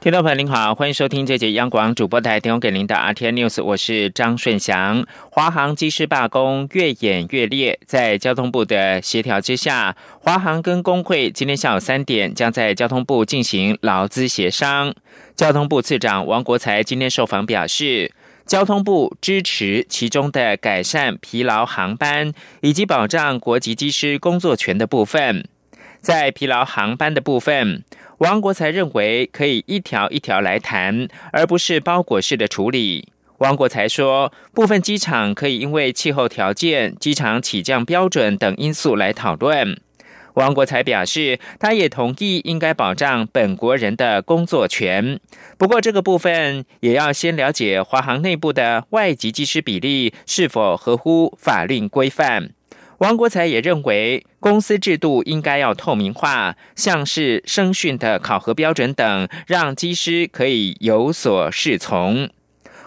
听众朋友您好，欢迎收听这节央广主播台提供给您的 RT News，我是张顺祥。华航机师罢工越演越烈，在交通部的协调之下，华航跟工会今天下午三点将在交通部进行劳资协商。交通部次长王国才今天受访表示，交通部支持其中的改善疲劳航班以及保障国籍机师工作权的部分，在疲劳航班的部分。王国才认为可以一条一条来谈，而不是包裹式的处理。王国才说，部分机场可以因为气候条件、机场起降标准等因素来讨论。王国才表示，他也同意应该保障本国人的工作权，不过这个部分也要先了解华航内部的外籍机师比例是否合乎法律规范。王国才也认为，公司制度应该要透明化，像是声讯的考核标准等，让机师可以有所适从。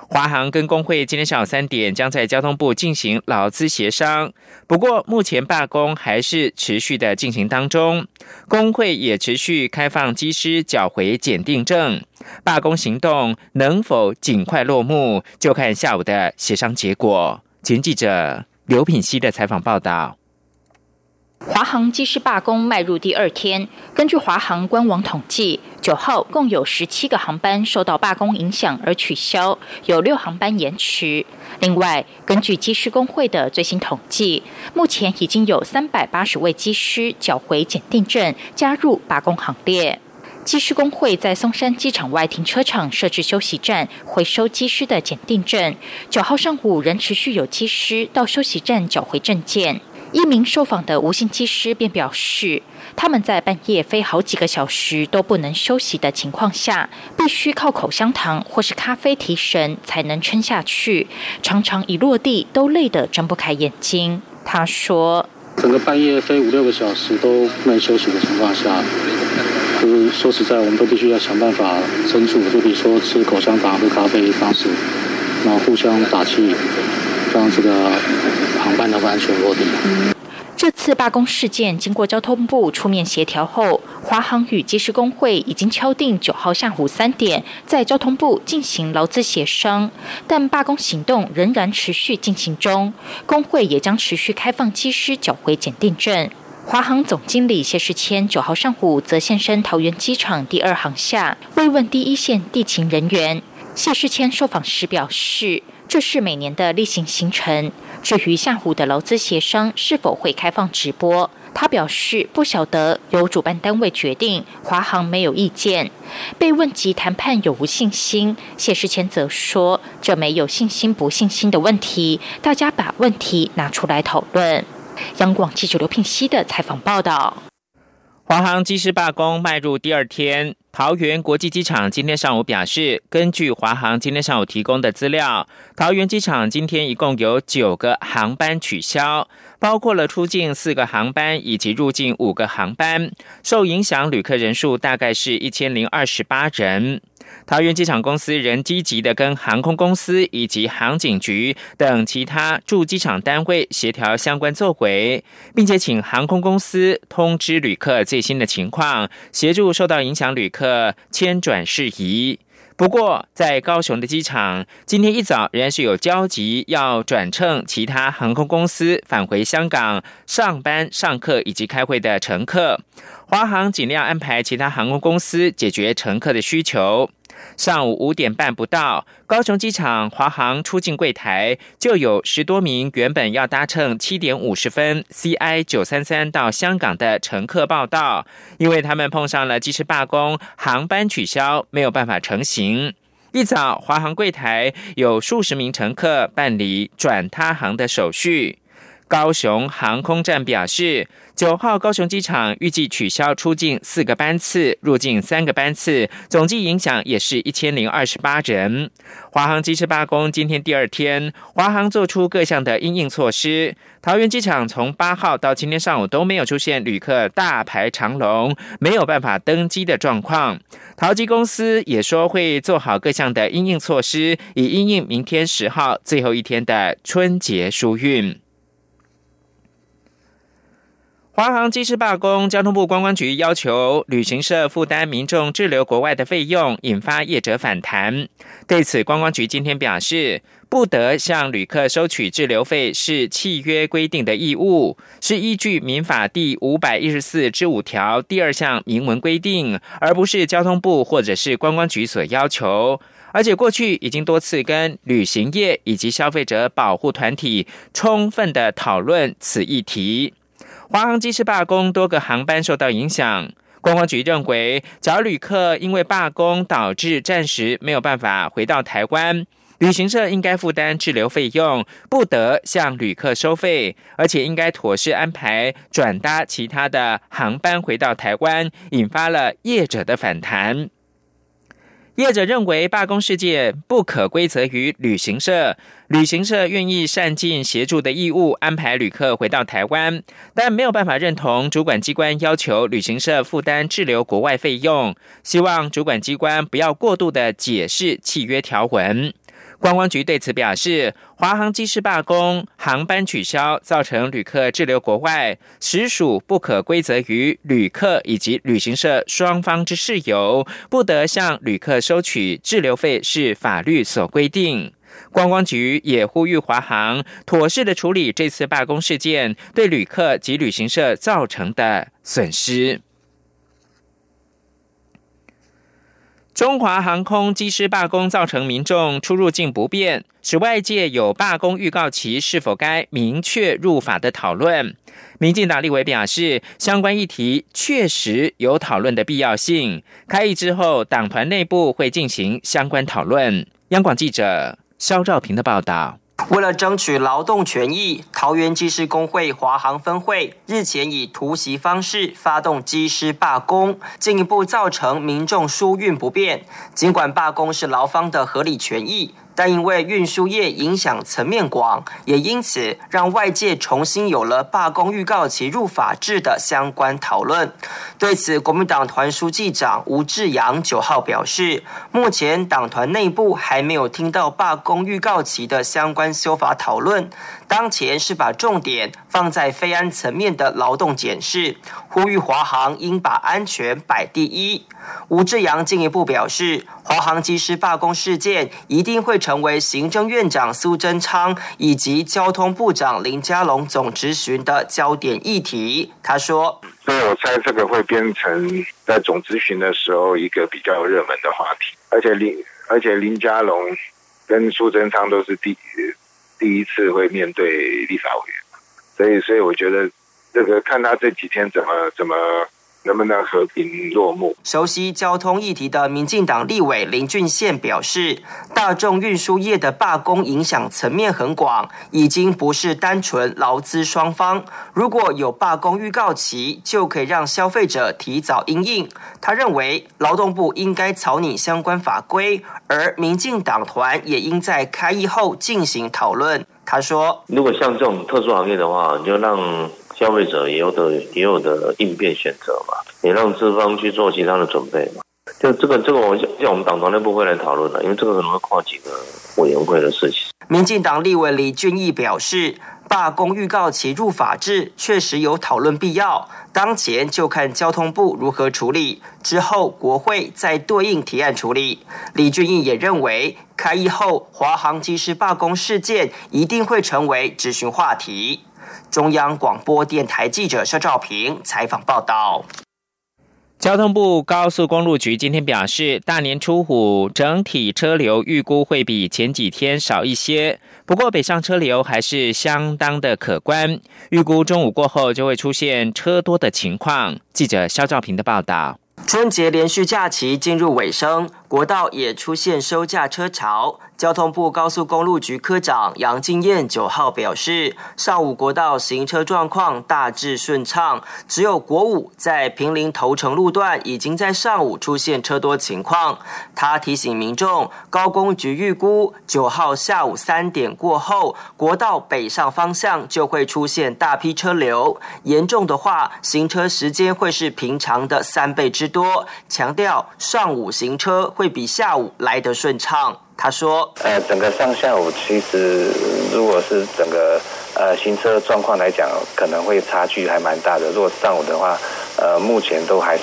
华航跟工会今天下午三点将在交通部进行劳资协商，不过目前罢工还是持续的进行当中，工会也持续开放机师缴回检定证。罢工行动能否尽快落幕，就看下午的协商结果。前记者。刘品熙的采访报道：华航机师罢工迈入第二天，根据华航官网统计，九号共有十七个航班受到罢工影响而取消，有六航班延迟。另外，根据机师工会的最新统计，目前已经有三百八十位机师缴回检定证，加入罢工行列。机师工会在松山机场外停车场设置休息站，回收机师的检定证。九号上午仍持续有机师到休息站缴回证件。一名受访的无姓机师便表示，他们在半夜飞好几个小时都不能休息的情况下，必须靠口香糖或是咖啡提神才能撑下去，常常一落地都累得睁不开眼睛。他说：“整个半夜飞五六个小时都不能休息的情况下。”就是说实在，我们都必须要想办法撑住，就比如说吃口香糖、喝咖啡方式，然后互相打气，让这个航班能够安全落地。这次罢工事件经过交通部出面协调后，华航与机师工会已经敲定九号下午三点在交通部进行劳资协商，但罢工行动仍然持续进行中，工会也将持续开放机师缴回检定证。华航总经理谢世谦九号上午则现身桃园机场第二航厦，慰问第一线地勤人员。谢世谦受访时表示，这是每年的例行行程。至于下午的劳资协商是否会开放直播，他表示不晓得，由主办单位决定。华航没有意见。被问及谈判有无信心，谢世谦则说，这没有信心不信心的问题，大家把问题拿出来讨论。央广记者刘聘熙的采访报道：华航机师罢工迈入第二天，桃园国际机场今天上午表示，根据华航今天上午提供的资料，桃园机场今天一共有九个航班取消，包括了出境四个航班以及入境五个航班，受影响旅客人数大概是一千零二十八人。桃园机场公司仍积极的跟航空公司以及航警局等其他驻机场单位协调相关作为，并且请航空公司通知旅客最新的情况，协助受到影响旅客迁转事宜。不过，在高雄的机场，今天一早仍然是有交集要转乘其他航空公司返回香港上班、上课以及开会的乘客。华航尽量安排其他航空公司解决乘客的需求。上午五点半不到，高雄机场华航出境柜台就有十多名原本要搭乘七点五十分 CI 九三三到香港的乘客报到，因为他们碰上了机师罢工，航班取消，没有办法成行。一早，华航柜台有数十名乘客办理转他航的手续。高雄航空站表示，九号高雄机场预计取消出境四个班次，入境三个班次，总计影响也是一千零二十八人。华航机师罢工今天第二天，华航做出各项的应应措施。桃园机场从八号到今天上午都没有出现旅客大排长龙、没有办法登机的状况。桃机公司也说会做好各项的应应措施，以应应明天十号最后一天的春节疏运。华航机师罢工，交通部观光局要求旅行社负担民众滞留国外的费用，引发业者反弹。对此，观光局今天表示，不得向旅客收取滞留费是契约规定的义务，是依据民法第五百一十四之五条第二项明文规定，而不是交通部或者是观光局所要求。而且过去已经多次跟旅行业以及消费者保护团体充分的讨论此议题。华航机师罢工，多个航班受到影响。观光局认为，假如旅客因为罢工导致暂时没有办法回到台湾，旅行社应该负担滞留费用，不得向旅客收费，而且应该妥善安排转搭其他的航班回到台湾，引发了业者的反弹。业者认为罢工事件不可归责于旅行社，旅行社愿意善尽协助的义务，安排旅客回到台湾，但没有办法认同主管机关要求旅行社负担滞留国外费用，希望主管机关不要过度的解释契约条文。观光局对此表示，华航机师罢工、航班取消，造成旅客滞留国外，实属不可归责于旅客以及旅行社双方之事由，不得向旅客收取滞留费，是法律所规定。观光局也呼吁华航妥善的处理这次罢工事件对旅客及旅行社造成的损失。中华航空机师罢工造成民众出入境不便，使外界有罢工预告期是否该明确入法的讨论。民进党立委表示，相关议题确实有讨论的必要性。开议之后，党团内部会进行相关讨论。央广记者肖兆平的报道。为了争取劳动权益，桃园机师工会华航分会日前以突袭方式发动机师罢工，进一步造成民众疏运不便。尽管罢工是劳方的合理权益。但因为运输业影响层面广，也因此让外界重新有了罢工预告期入法制的相关讨论。对此，国民党团书记长吴志阳九号表示，目前党团内部还没有听到罢工预告期的相关修法讨论。当前是把重点放在非安层面的劳动检视，呼吁华航应把安全摆第一。吴志阳进一步表示，华航机师罢工事件一定会成为行政院长苏贞昌以及交通部长林佳龙总执询的焦点议题。他说：“所以我猜这个会变成在总执询的时候一个比较热门的话题，而且林而且林佳龙跟苏贞昌都是第。”第一次会面对立法委员，所以所以我觉得这个看他这几天怎么怎么能不能和平落幕。熟悉交通议题的民进党立委林俊宪表示，大众运输业的罢工影响层面很广，已经不是单纯劳资双方。如果有罢工预告期，就可以让消费者提早应应。他认为劳动部应该草拟相关法规。而民进党团也应在开议后进行讨论。他说：“如果像这种特殊行业的话，你就让消费者也有的也有的应变选择嘛，也让资方去做其他的准备嘛。就这个这个，我像我们党团内部会来讨论的，因为这个可能会跨几个委员会的事情。”民进党立委李俊毅表示。罢工预告其入法制确实有讨论必要，当前就看交通部如何处理，之后国会再对应提案处理。李俊毅也认为，开议后华航机师罢工事件一定会成为咨询话题。中央广播电台记者肖照平采访报道。交通部高速公路局今天表示，大年初五整体车流预估会比前几天少一些，不过北上车流还是相当的可观。预估中午过后就会出现车多的情况。记者肖兆平的报道。春节连续假期进入尾声。国道也出现收价车潮。交通部高速公路局科长杨敬燕九号表示，上午国道行车状况大致顺畅，只有国五在平林头城路段已经在上午出现车多情况。他提醒民众，高工局预估九号下午三点过后，国道北上方向就会出现大批车流，严重的话，行车时间会是平常的三倍之多。强调上午行车会比下午来得顺畅。他说：“呃，整个上下午其实，如果是整个呃行车状况来讲，可能会差距还蛮大的。如果上午的话，呃，目前都还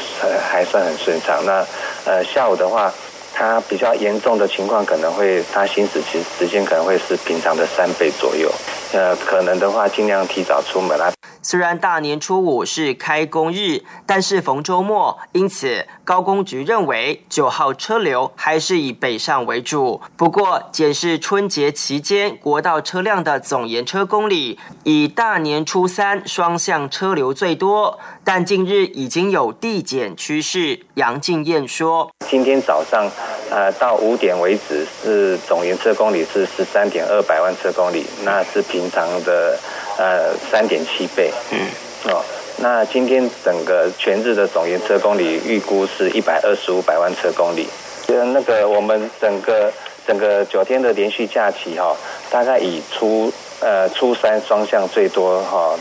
还算很顺畅。那呃下午的话，它比较严重的情况，可能会它行驶其实时间可能会是平常的三倍左右。呃，可能的话，尽量提早出门啊。”虽然大年初五是开工日，但是逢周末，因此高工局认为九号车流还是以北上为主。不过，检视春节期间国道车辆的总延车公里，以大年初三双向车流最多，但近日已经有递减趋势。杨静燕说：“今天早上，呃，到五点为止是总延车公里是十三点二百万车公里，那是平常的。”呃，三点七倍。嗯，哦，那今天整个全日的总延车公里预估是一百二十五百万车公里。呃，那个我们整个整个九天的连续假期哈，大概以初呃初三双向最多哈，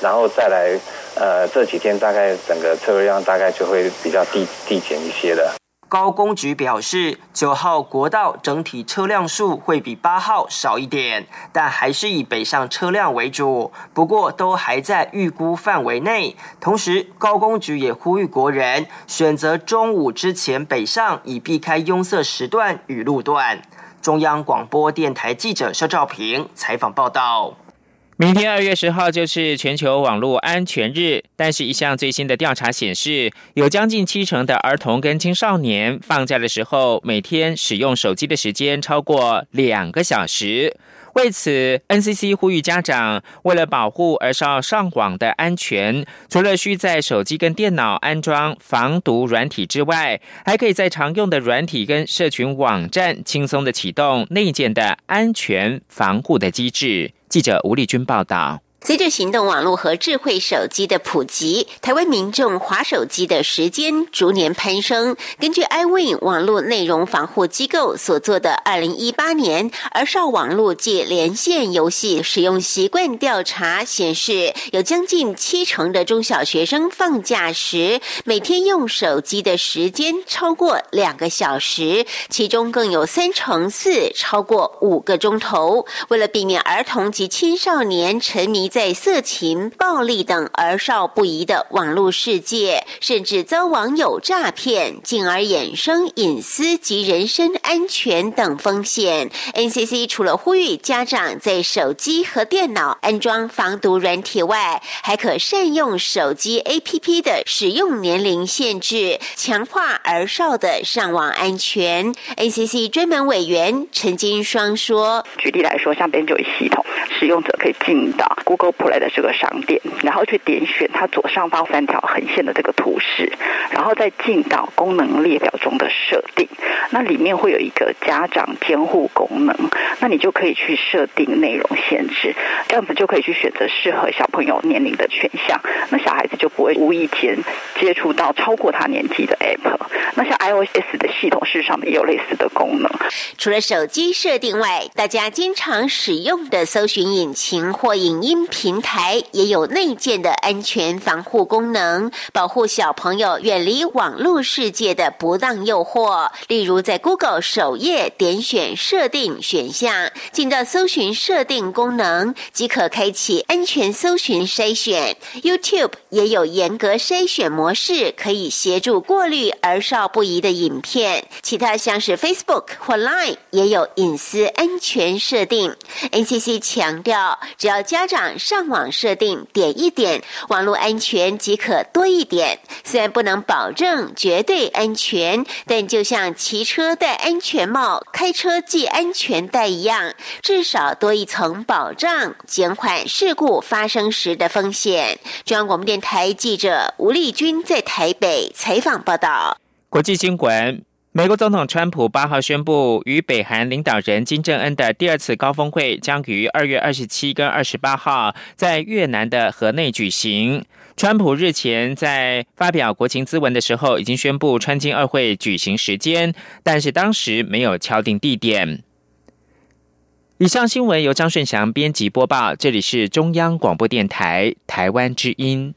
然后再来呃这几天大概整个车流量大概就会比较递递减一些的。高工局表示，九号国道整体车辆数会比八号少一点，但还是以北上车辆为主。不过都还在预估范围内。同时，高工局也呼吁国人选择中午之前北上，以避开拥塞时段与路段。中央广播电台记者肖兆平采访报道。明天二月十号就是全球网络安全日，但是一项最新的调查显示，有将近七成的儿童跟青少年放假的时候，每天使用手机的时间超过两个小时。为此，NCC 呼吁家长，为了保护儿少上网的安全，除了需在手机跟电脑安装防毒软体之外，还可以在常用的软体跟社群网站轻松的启动内建的安全防护的机制。记者吴丽君报道。随着行动网络和智慧手机的普及，台湾民众划手机的时间逐年攀升。根据 iWin 网络内容防护机构所做的二零一八年儿少网络及连线游戏使用习惯调查显示，有将近七成的中小学生放假时每天用手机的时间超过两个小时，其中更有三成四超过五个钟头。为了避免儿童及青少年沉迷，在色情、暴力等儿少不宜的网络世界，甚至遭网友诈骗，进而衍生隐私及人身安全等风险。NCC 除了呼吁家长在手机和电脑安装防毒软体外，还可善用手机 APP 的使用年龄限制，强化儿少的上网安全。NCC 专门委员陈金双说：“举例来说，像 ban 就系统，使用者可以进到 Google。” Play 的这个商店，然后去点选它左上方三条横线的这个图示，然后再进到功能列表中的设定，那里面会有一个家长监护功能，那你就可以去设定内容限制，这样子就可以去选择适合小朋友年龄的选项，那小孩子就不会无意间接触到超过他年纪的 App。那像 iOS 的系统，事实上也有类似的功能。除了手机设定外，大家经常使用的搜寻引擎或影音。平台也有内建的安全防护功能，保护小朋友远离网络世界的不当诱惑。例如，在 Google 首页点选设定选项，进到搜寻设定功能，即可开启安全搜寻筛选。YouTube 也有严格筛选模式，可以协助过滤儿少不宜的影片。其他像是 Facebook 或 Line 也有隐私安全设定。NCC 强调，只要家长。上网设定点一点，网络安全即可多一点。虽然不能保证绝对安全，但就像骑车戴安全帽、开车系安全带一样，至少多一层保障，减缓事故发生时的风险。中央广播电台记者吴丽君在台北采访报道。国际新闻。美国总统川普八号宣布，与北韩领导人金正恩的第二次高峰会将于二月二十七跟二十八号在越南的河内举行。川普日前在发表国情咨文的时候，已经宣布川金二会举行时间，但是当时没有敲定地点。以上新闻由张顺祥编辑播报，这里是中央广播电台台湾之音。